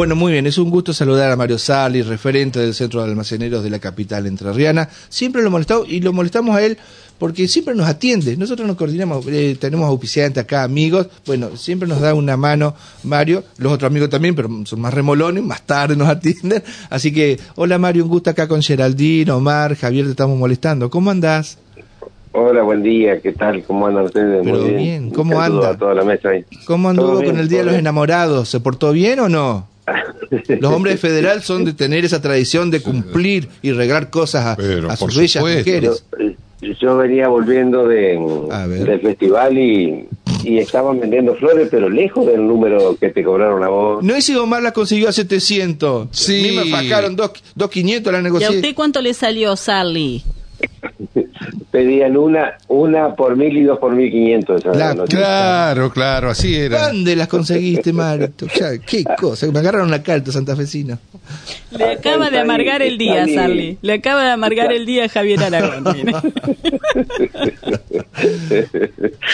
Bueno, muy bien, es un gusto saludar a Mario Sali, referente del Centro de Almaceneros de la capital entrerriana. Siempre lo molestamos y lo molestamos a él porque siempre nos atiende. Nosotros nos coordinamos, eh, tenemos auspiciantes acá, amigos. Bueno, siempre nos da una mano Mario, los otros amigos también, pero son más remolones, más tarde nos atienden. Así que, hola Mario, un gusto acá con Geraldine, Omar, Javier, te estamos molestando. ¿Cómo andás? Hola, buen día, ¿qué tal? ¿Cómo andan ustedes? Pero Muy bien, ¿cómo anda? a toda la mesa ahí. ¿Cómo anduvo con el Día de los. Enamorados? ¿Se portó bien o no? Los hombres de federal son de tener esa tradición de cumplir y regalar cosas a, Pero, a sus bellas supuesto. mujeres. Yo, yo venía volviendo de, del festival y, y estaban vendiendo flores, pero lejos del número que te cobraron a vos. No ese Omar la consiguió a 700. Sí. A mí me fajaron 2.500 la ¿Y a usted cuánto le salió, Sally? Pedían una una por mil y dos por mil quinientos. Claro, claro, así era. ¿Dónde las conseguiste, Marito? Ya, qué cosa. Me agarraron la carta santafesina. Le acaba de amargar el día, Sally. Sally. Le acaba de amargar el día a Javier Aragón.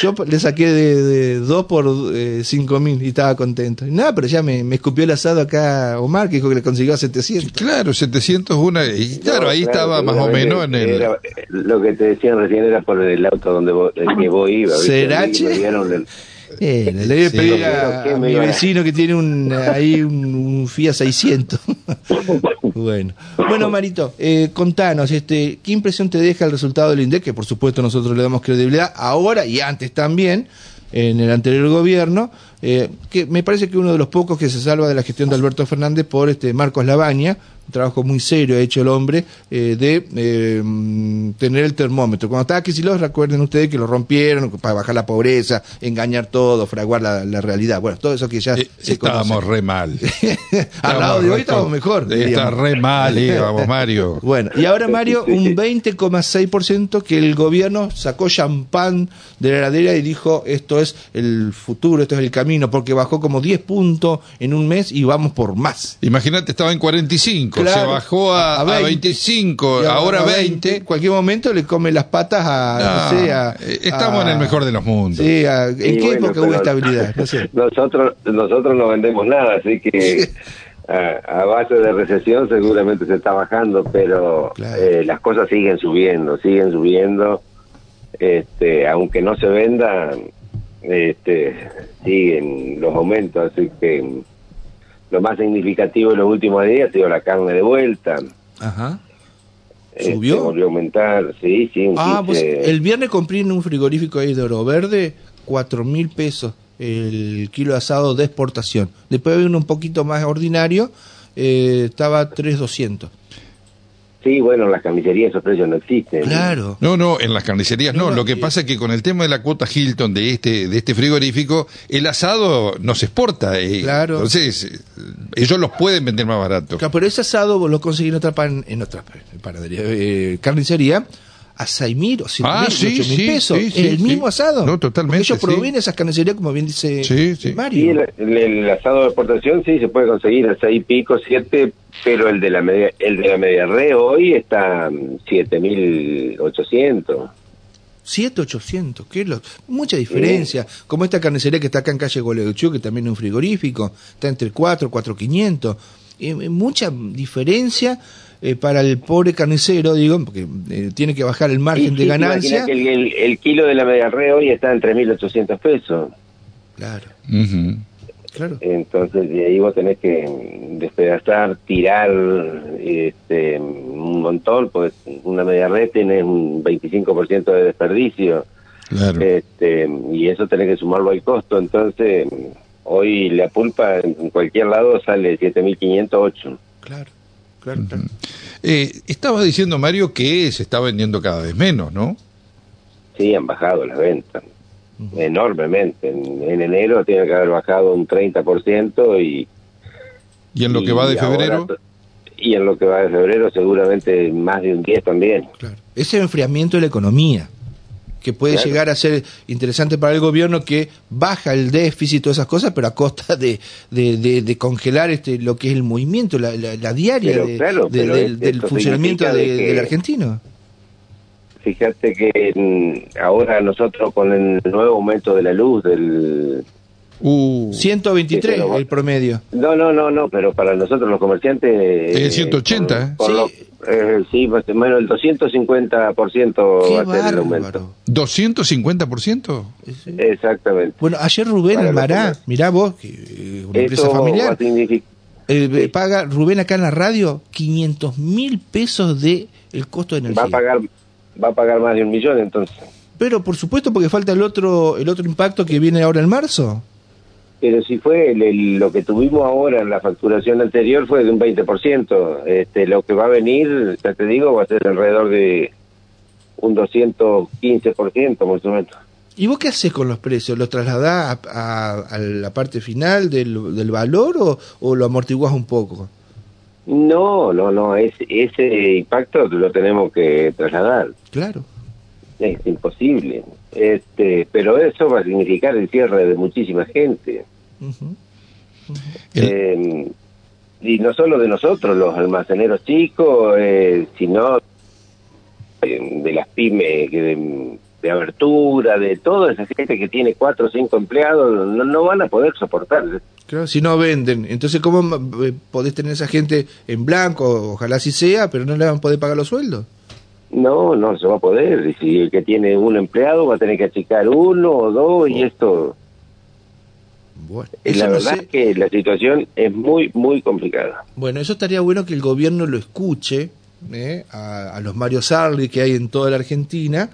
Yo le saqué de, de 2 por eh, 5 mil y estaba contento. Y nada, pero ya me, me escupió el asado acá Omar, que dijo que le consiguió a 700. Claro, 701. Y claro, No, ahí estaba más o menos en el. era- lo que te decían recién era por el auto donde vos, el que vos ibas. ¿viste? ¿Será, Eh, le voy a Sí. pedir a, mi iba vecino que tiene un, ahí un, un Fiat 600. bueno, bueno Marito, eh, contanos, este, ¿qué impresión te deja el resultado del INDEC? Que por supuesto nosotros le damos credibilidad ahora y antes también, en el anterior gobierno, eh, que me parece que uno de los pocos que se salva de la gestión de Alberto Fernández por este Marcos Labaña, un trabajo muy serio ha hecho el hombre eh, de eh, tener el termómetro. Cuando estaba Kicillof, recuerden ustedes que lo rompieron para bajar la pobreza, engañar todo, fraguar la, la realidad. Bueno, todo eso que ya Eh, se estábamos conoce. re mal. Al lado de hoy con- mejor. Está diríamos. re mal, íbamos, Mario. Bueno, y ahora Mario, un 20,6% que el gobierno sacó champán de la heladera y dijo esto es el futuro, esto es el camino, porque bajó como 10 puntos en un mes y vamos por más. Imagínate, estaba en 45, se Claro. bajó a, A a 20. 25, Y ahora a 20. En cualquier momento le come las patas a... No sé, a- eh, estamos a- en el mejor de los mundos. Sí, a- ¿en Y qué bueno, época hubo estabilidad? No sé. Nosotros, nosotros no vendemos nada, así que a, a base de recesión seguramente se está bajando, pero Claro. eh, las cosas siguen subiendo, siguen subiendo. Este, aunque no se venda, este, siguen los aumentos, así que lo más significativo en los últimos días ha sido la carne de vuelta. Ajá. Este, ¿Subió? volvió a aumentar, sí, sí, un Ah, pues 15. el viernes compré en un frigorífico ahí de Oro Verde cuatro mil pesos el kilo de asado de exportación. Después había uno un poquito más ordinario, eh, estaba 3.200. Sí, bueno, en las carnicerías esos precios no existen. Claro. No, no, en las carnicerías no. Lo que eh. pasa es que con el tema de la cuota Hilton de este de este frigorífico, el asado no se exporta. eh. Claro. Entonces, eh, ellos los pueden vender más barato. Claro, Pero ese asado vos lo conseguís en otra, pan- en otra panadería, eh, carnicería a 6 mil o 7 Ah, mil, sí, 8 mil sí, pesos. sí, sí, el sí. mismo asado. No, totalmente, Porque ellos sí. proveen esas carnicerías, como bien dice Sí, sí. Mario. Sí, el, el- el asado de exportación sí se puede conseguir a seis y pico, siete, pero el de la media, el de la media re hoy está mm, siete mil ochocientos. 7, 800, ¿qué es lo? Mucha diferencia. Como esta carnicería que está acá en calle Goleuchú, que también es un frigorífico, está entre 4, 4, 500. Eh, eh, mucha diferencia eh, para el pobre carnicero, digo, porque eh, tiene que bajar el margen de ganancia. Que el, el- el kilo de la media re hoy está en tres mil ochocientos pesos. Claro, Ujú. claro. Entonces de ahí vos tenés que despedazar, tirar este, un montón, pues una media red tiene un 25% de desperdicio. Claro. este y eso tenés que sumarlo al costo entonces hoy la pulpa en cualquier lado sale 7.508 Claro, claro, claro. Eh, estaba diciendo Mario que se está vendiendo cada vez menos, ¿no? sí han bajado las ventas enormemente en, en enero tiene que haber bajado un 30% y Y en lo que va de febrero. y en lo que va de febrero seguramente más de un 10 también claro. Ese enfriamiento de la economía, que puede Claro. llegar a ser interesante para el gobierno que baja el déficit y todas esas cosas, pero a costa de, de, de- de congelar este lo que es el movimiento, la, la- la diaria Pero, de- claro, de- pero del, es- del esto funcionamiento significa de- de que- del argentino. fíjate que mm, ahora nosotros con el nuevo aumento de la luz del Uh, 123 Sí, pero- el promedio. No, no, no, no, pero para nosotros los comerciantes... Es eh, 180, ¿eh? por Sí. lo- eh, sí, más o menos el 250% Qué va a ser el aumento. bárbaro. ¿250%? Exactamente. Bueno, ayer Rubén Para Almará, mirá vos, que eh, una empresa familiar, eh, sí. paga Rubén acá en la radio 500 mil pesos de el costo de energía. Va a pagar va a pagar más de un millón entonces. Pero por supuesto porque falta el otro el otro impacto que viene ahora en marzo. Pero si fue el- el- lo que tuvimos ahora en la facturación anterior fue de un 20%. Este, lo que va a venir, ya te digo, va a ser alrededor de un 215% más o menos. ¿Y vos qué haces con los precios? ¿Los trasladás a, a- a la parte final del, del valor o, o lo amortiguás un poco? No, no, no, es, ese impacto lo tenemos que trasladar. Claro. Es imposible. Este, pero eso va a significar el cierre de muchísima gente. Eh, y no solo de nosotros, los almaceneros chicos, eh, sino eh, de las pymes que de, de abertura, de toda esa gente que tiene cuatro o cinco empleados, no, no van a poder soportar. Claro, si no venden. Entonces, ¿cómo eh, podés tener esa gente en blanco? Ojalá así sea, pero no le van a poder pagar los sueldos. No, no se va a poder. Y si el que tiene un empleado va a tener que achicar uno o dos, y esto, Bueno, la no verdad sé. es que la situación es muy, muy complicada. Bueno, eso estaría bueno que el gobierno lo escuche ¿eh? a, a los Mario Sarli que hay en toda la Argentina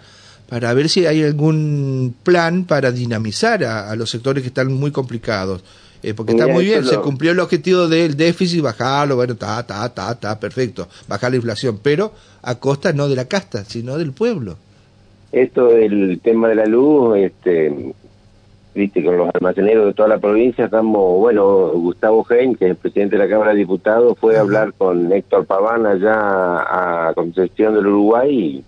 para ver si hay algún plan para dinamizar a, a los sectores que están muy complicados. Eh, porque está muy bien, se cumplió el objetivo del déficit, bajarlo, bueno, ta, ta, ta, ta, perfecto, bajar la inflación, pero a costa no de la casta, sino del pueblo. Esto del tema de la luz, este, viste, con los almaceneros de toda la provincia, estamos, bueno, Gustavo Hein, que es el presidente de la Cámara de Diputados, fue a hablar con Héctor Paván allá a Concepción del Uruguay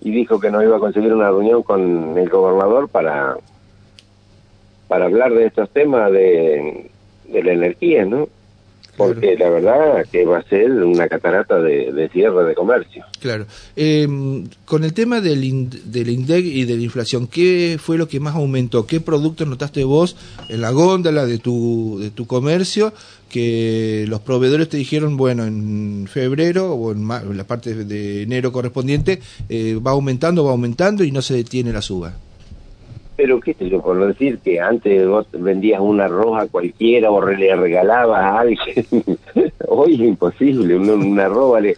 y, y dijo que nos iba a conseguir una reunión con el gobernador para, para hablar de estos temas de, de la energía, ¿no? Porque la verdad que va a ser una catarata de, de cierre de comercio. Claro. Eh, con el tema del, del INDEC y de la inflación, ¿qué fue lo que más aumentó? ¿Qué productos notaste vos en la góndola de tu, de tu comercio que los proveedores te dijeron, bueno, en febrero o en la parte de enero correspondiente eh, va aumentando, va aumentando y no se detiene la suba? Pero qué sé yo, por no decir que antes vos vendías un arroz a cualquiera o le regalabas a alguien. Hoy es imposible, un, un arroz vale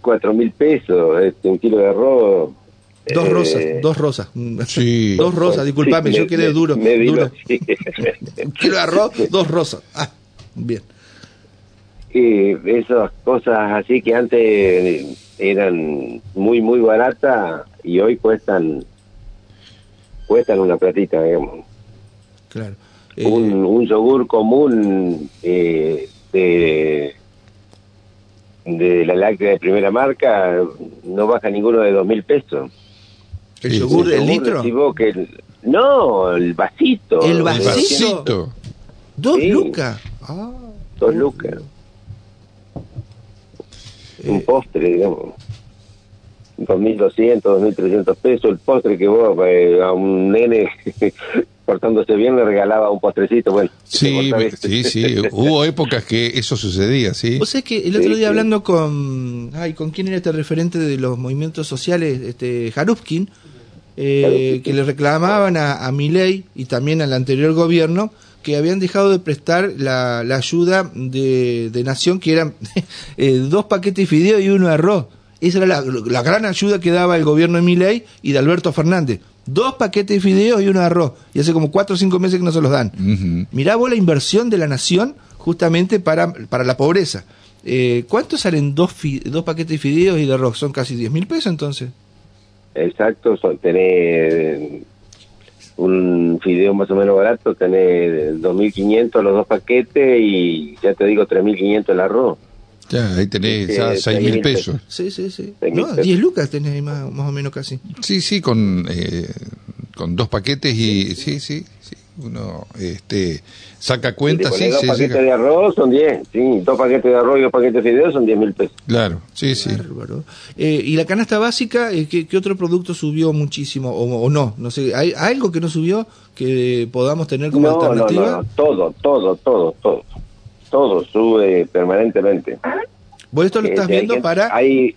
cuatro mil pesos, este, un kilo de arroz. Dos eh, rosas, dos rosas. Sí. Dos rosas, disculpame, sí, yo quedé me- duro. me duro. Un kilo de arroz, dos rosas. Ah, bien. Eh, esas cosas así que antes eran muy, muy baratas y hoy cuestan cuestan una platita, digamos. Claro. Eh, un, un yogur común eh, de, de la láctea de primera marca no baja ninguno de dos mil pesos. el yogur, el yogur, litro. que el- no, el vasito. El El vasito. Dos Sí. lucas. Ah. Dos lucas. Un Eh, postre, digamos. 2.200, 2.300 pesos. El postre que vos eh, a un nene portándose bien le regalaba un postrecito. Bueno, Sí, sabés. sí, sí. Hubo épocas que eso sucedía, sí. Vos sabés que el otro Sí, día sí. hablando con. Ay, ¿con quién era este referente de los movimientos sociales? Este, Harupkin, eh, que le reclamaban a, a Milei y también al anterior gobierno que habían dejado de prestar la, la ayuda de, de Nación, que eran eh, dos paquetes de fideo y uno de arroz. Esa era la, la gran ayuda que daba el gobierno de Milei y de Alberto Fernández. Dos paquetes de fideos y uno de arroz. Y hace como cuatro o cinco meses que no se los dan. Ujú. Mirá vos la inversión de la nación justamente para, para la pobreza. Eh, ¿Cuánto salen dos, fi- dos paquetes de fideos y de arroz? Son casi 10 mil pesos entonces. Exacto, son, tenés un fideo más o menos barato, tenés 2.500 los dos paquetes y ya te digo 3.500 el arroz. Ya, ahí tenés Sí, ya sí, seis mil mil pesos. Sí, sí, sí. No, pesos. 10 lucas tenés ahí más, más o menos casi. Sí, sí, con, eh, con dos paquetes y... Sí, sí, sí. Uno este, saca cuenta, sí, pones dos paquetes de arroz son 10, sí, dos paquetes de arroz y dos paquetes de fideos son 10 mil pesos. Claro, sí, sí. Bárbaro. Eh, y la canasta básica, eh, ¿qué, qué otro producto subió muchísimo o, o no? No sé, ¿hay algo que no subió que podamos tener como No, no, alternativa? no, no, todo, todo, todo, todo. Todo sube permanentemente. Vos esto lo estás Este, hay viendo gente- para... Hay,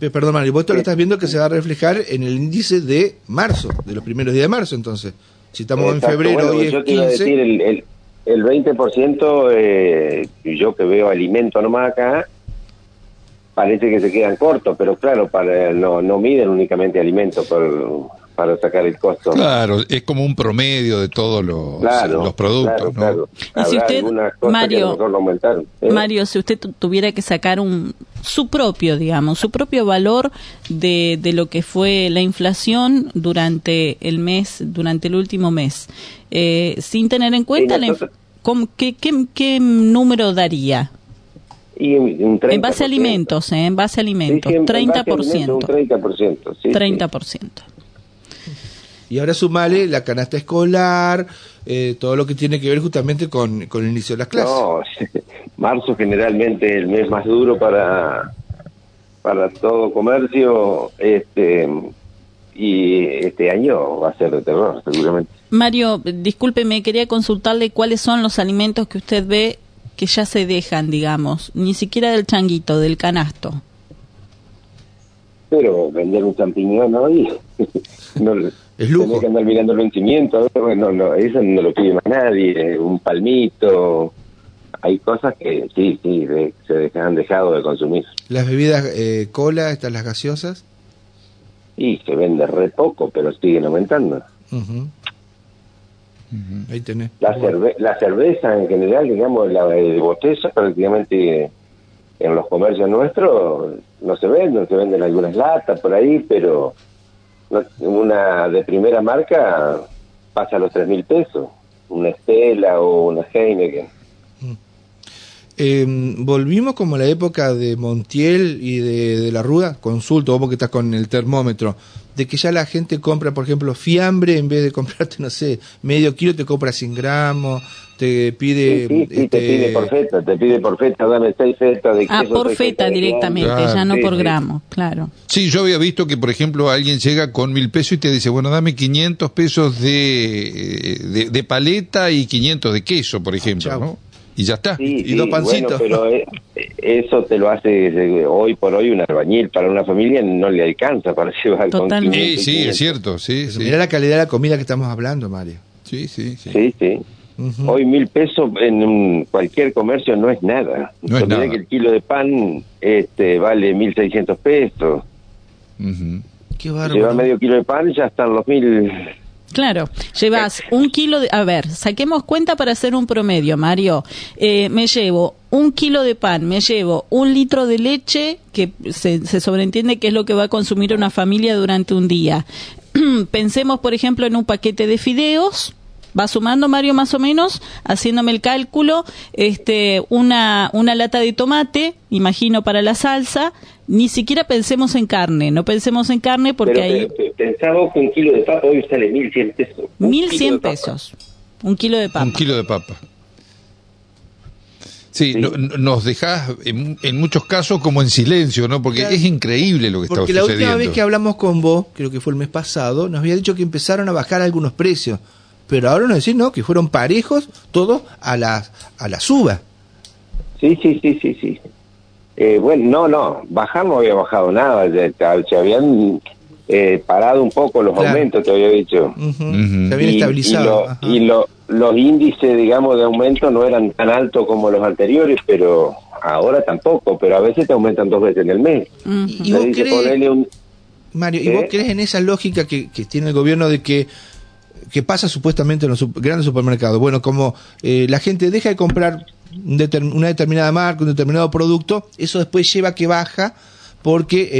Eh, Perdón, Mario, vos esto lo Sí. estás viendo que se va a reflejar en el índice de marzo, de los primeros días de marzo, entonces. Si estamos en Exacto, febrero, bueno, hoy yo es te iba a 15. decir, el, el, el 20%, eh, yo que veo alimento nomás acá, parece que se quedan cortos, pero claro, para no, no miden únicamente alimentos por- para sacar el costo. Claro, es como un promedio de todos los, Claro, los productos, claro, ¿no? claro. Y si usted, Mario, aumentaron. ¿eh? Mario, si usted tu- tuviera que sacar un su propio, digamos, su propio valor de, de lo que fue la inflación durante el mes, durante el último mes, eh, sin tener en cuenta la inf- nosotros- ¿cómo- qué, qué, qué número daría? Y un- un 30%. En base a alimentos, ¿eh? En base a Sí, alimentos, sí, a 30%. alimentos, Un 30%. Sí, sí. 30%. Y ahora sumale la canasta escolar, eh, todo lo que tiene que ver justamente con, con el inicio de las clases. No, marzo generalmente es el mes más duro para para todo comercio, este y este año va a ser de terror seguramente. Mario, discúlpeme, quería consultarle cuáles son los alimentos que usted ve que ya se dejan, digamos, ni siquiera del changuito, del canasto. Pero vender un champiñón hoy no Es lujo. tenés que andar mirando el vencimiento, bueno, no, eso no lo pide más nadie, un palmito, hay cosas que sí, sí, de- se han dejado de consumir. Las bebidas eh, cola, están las gaseosas. Y se vende re poco, pero siguen aumentando. Ahí tenés. La, cerve- la cerveza en general, digamos, la de botella, prácticamente en los comercios nuestros no se venden, se venden algunas latas por ahí, pero no- una de primera marca pasa a los tres mil pesos, una Estela o una Heineken. Eh, volvimos como a la época de Montiel y de, de la Ruda, consulto, vos porque estás con el termómetro, de que ya la gente compra, por ejemplo, fiambre, en vez de comprarte, no sé, medio kilo, te compra 100 gramos, te pide... Sí, sí, sí, te este, pide por feta, te pide por feta, dame seis fetas de Ah, queso, por seis feta directamente, Claro. ya no Sí, por sí. gramo, claro. Sí, yo había visto que, por ejemplo, alguien llega con mil pesos y te dice, bueno, dame 500 pesos de, de, de paleta y 500 de queso, por ejemplo. Y ya está. Sí, Y sí, dos pancitos. Bueno, pero eh, eso te lo hace hoy por hoy un albañil para una familia no le alcanza para llevar con Totalmente. 500 Sí, sí, 500. es cierto, sí, sí. Mirá la calidad de la comida que estamos hablando, Mario. Sí, sí, sí. Sí, sí. Ujú. Hoy mil pesos en un- cualquier comercio no es nada. No es nada. que el kilo de pan este vale mil seiscientos pesos. Ujú. Qué Lleva bárbaro. medio kilo de pan ya están los mil. Claro, llevas un kilo de... A ver, saquemos cuenta para hacer un promedio, Mario. Eh, me llevo un kilo de pan, me llevo un litro de leche, que se, se sobreentiende que es lo que va a consumir una familia durante un día. Pensemos, por ejemplo, en un paquete de fideos. Va sumando Mario más o menos, haciéndome el cálculo, este, una, una lata de tomate, imagino para la salsa, ni siquiera pensemos en carne, no pensemos en carne porque Pero ahí... pe- pe- pensaba que un kilo de papa hoy sale mil cien pesos. Un Mil kilo cien de papa. pesos. Un kilo de papa. Un kilo de papa. Sí, Sí. no- no- nos dejás en, en muchos casos como en silencio, ¿no? Porque Claro. es increíble lo que Porque está la sucediendo. última vez que hablamos con vos, creo que fue el mes pasado, nos había dicho que empezaron a bajar algunos precios. Pero ahora nos decís, no, que fueron parejos todos a la, a la suba. Sí, sí, sí, sí, sí. Eh, bueno, no, no, bajar no había bajado nada, se habían eh, parado un poco los Claro. aumentos, te había dicho. Se habían Y- estabilizado. Y, lo- ajá. y lo- los índices, digamos, de aumento no eran tan altos como los anteriores, pero ahora tampoco, pero a veces te aumentan dos veces en el mes. ¿Y vos dice, crees- un- Mario, ¿y ¿Eh? vos crees en esa lógica que, que tiene el gobierno de que, que pasa supuestamente en los grandes supermercados? Bueno, como eh, la gente deja de comprar un determ- una determinada marca, un determinado producto, eso después lleva a que baja porque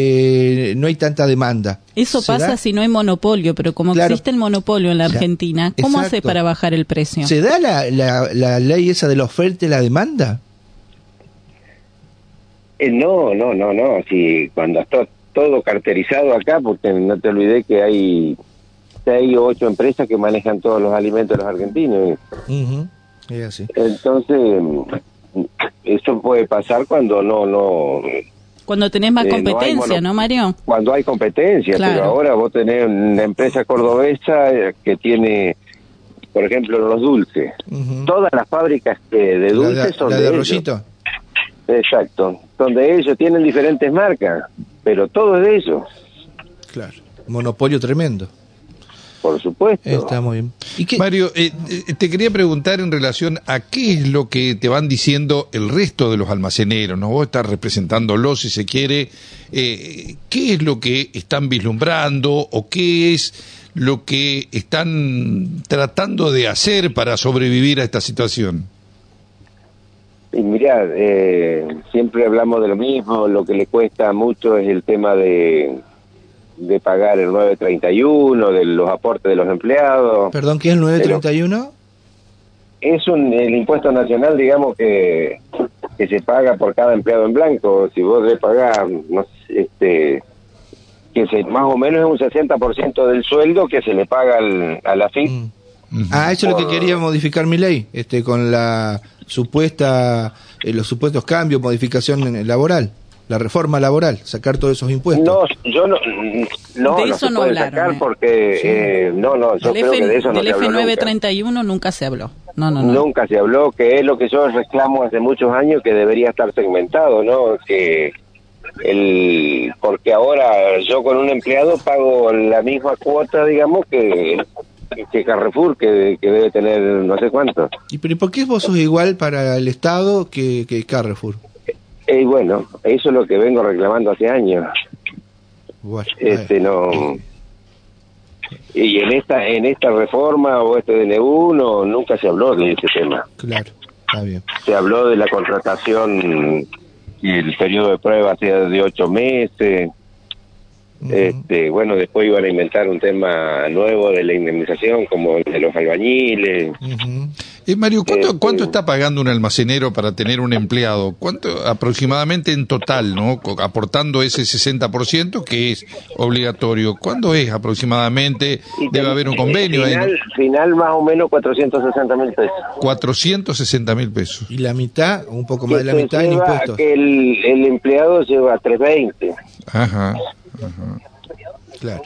eh, no hay tanta demanda. Eso ¿Se pasa si no hay monopolio, pero como Claro. existe el monopolio en la. Argentina, ¿cómo hace para bajar el precio? ¿Se da la, la, la ley esa de la oferta y la demanda? Eh, no, no, no, no, si cuando está todo carterizado acá, porque no te olvidé que hay seis o ocho empresas que manejan todos los alimentos de los argentinos. Así. Entonces, eso puede pasar cuando no, no, Cuando tenés más Eh, no hay competencia, ¿no, Mario? cuando hay competencia, Claro. pero ahora vos tenés una empresa cordobesa eh, que tiene, por ejemplo, los dulces. Todas las fábricas que de La dulces de, son la de, de ellos. Rollito. Exacto. Son de ellos, tienen diferentes marcas, pero todo es de ellos, Claro. Monopolio tremendo. Por supuesto. Está muy bien. ¿Y qué? Mario, eh, eh, te quería preguntar en relación a qué es lo que te van diciendo el resto de los almaceneros, ¿no? Vos estás representándolos, si se quiere, eh, ¿qué es lo que están vislumbrando o qué es lo que están tratando de hacer para sobrevivir a esta situación? Y mirá, eh, siempre hablamos de lo mismo, lo que le cuesta mucho es el tema de, de pagar el 931, de los aportes de los empleados. Perdón, ¿qué es el 931? Es un, el impuesto nacional, digamos, que, que se paga por cada empleado en blanco. Si vos le pagás, no sé, este, que se, más o menos es un 60% del sueldo que se le paga al, a la FIP. Mm. Ah, eso es lo que quería modificar mi ley, este, con la supuesta, eh, los supuestos cambios, modificación laboral, la reforma laboral, sacar todos esos impuestos. No, yo no, no, De no eso se no puede hablaron, sacar eh. porque, Sí. eh, no, no, yo Del, creo F, que de eso no del se habló nunca. F931 nunca se habló. No, no, no. Nunca se habló, que es lo que yo reclamo hace muchos años que debería estar segmentado, ¿no? Que el porque ahora yo con un empleado pago la misma cuota, digamos, que, que Carrefour, que, que debe tener no sé cuánto. ¿Y pero ¿y por qué vos sos igual para el Estado que, que Carrefour? Y bueno, eso es lo que vengo reclamando hace años. Bueno, Este no y en esta en esta reforma o este DNU no nunca se habló de ese tema. Claro, está bien. se habló de la contratación y el periodo de prueba sea de ocho meses. Este, bueno, después iban a inventar un tema nuevo de la indemnización, como el de los albañiles. Eh, Mario, ¿cuánto, Este- ¿cuánto está pagando un almacenero para tener un empleado? ¿Cuánto aproximadamente en total, no? Aportando ese 60% que es obligatorio. ¿Cuándo es aproximadamente? Debe haber un convenio ahí, ¿no? final, final más o menos 460 mil pesos. 460 mil pesos. Y la mitad, un poco más de la mitad en impuestos. Que el, el empleado lleva 320. Ajá. Claro.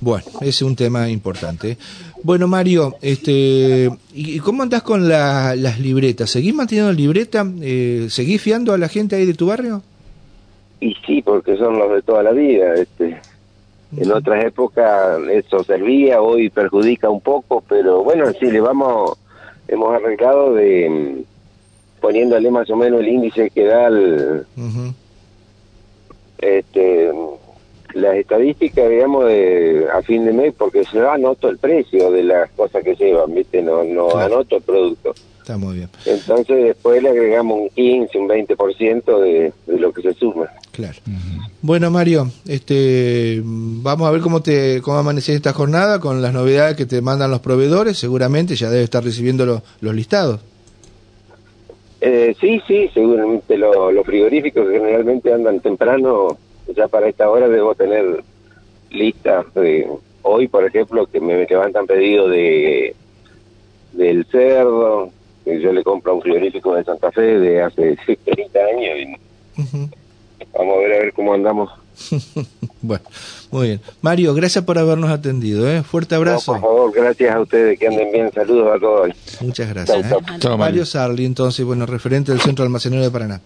Bueno, ese es un tema importante. Bueno, Mario, este, ¿y cómo andás con la- las libretas? ¿Seguís manteniendo libreta? Eh, ¿Seguís fiando a la gente ahí de tu barrio? Y sí, porque son los de toda la vida. Este. En otras épocas eso servía, hoy perjudica un poco, pero bueno, sí, le vamos, hemos arreglado de mm, poniéndole más o menos el índice que da el, este, las estadísticas, digamos, de, a fin de mes, porque yo anoto el precio de las cosas que llevan, ¿viste? No, no Claro. anoto el producto. Está muy bien, Entonces después le agregamos un 15, un 20% de, de lo que se suma. claro. Bueno, Mario, este, vamos a ver cómo te cómo amanece esta jornada con las novedades que te mandan los proveedores. Seguramente ya debe estar recibiendo los, los listados. Eh, sí, sí, seguramente lo- los frigoríficos generalmente andan temprano, ya para esta hora debo tener listas de hoy, por ejemplo, que me levantan pedido de del cerdo, que yo le compro a un frigorífico de Santa Fe de hace 30 años y vamos a ver a ver cómo andamos. Bueno, muy bien. Mario, gracias por habernos atendido. ¿eh? Fuerte No, abrazo. por favor, gracias a ustedes, que anden bien, saludos a todos. Muchas gracias. Chau, ¿eh? chau. Mario Sarli, entonces, bueno, referente del Centro Almacenero de Paraná.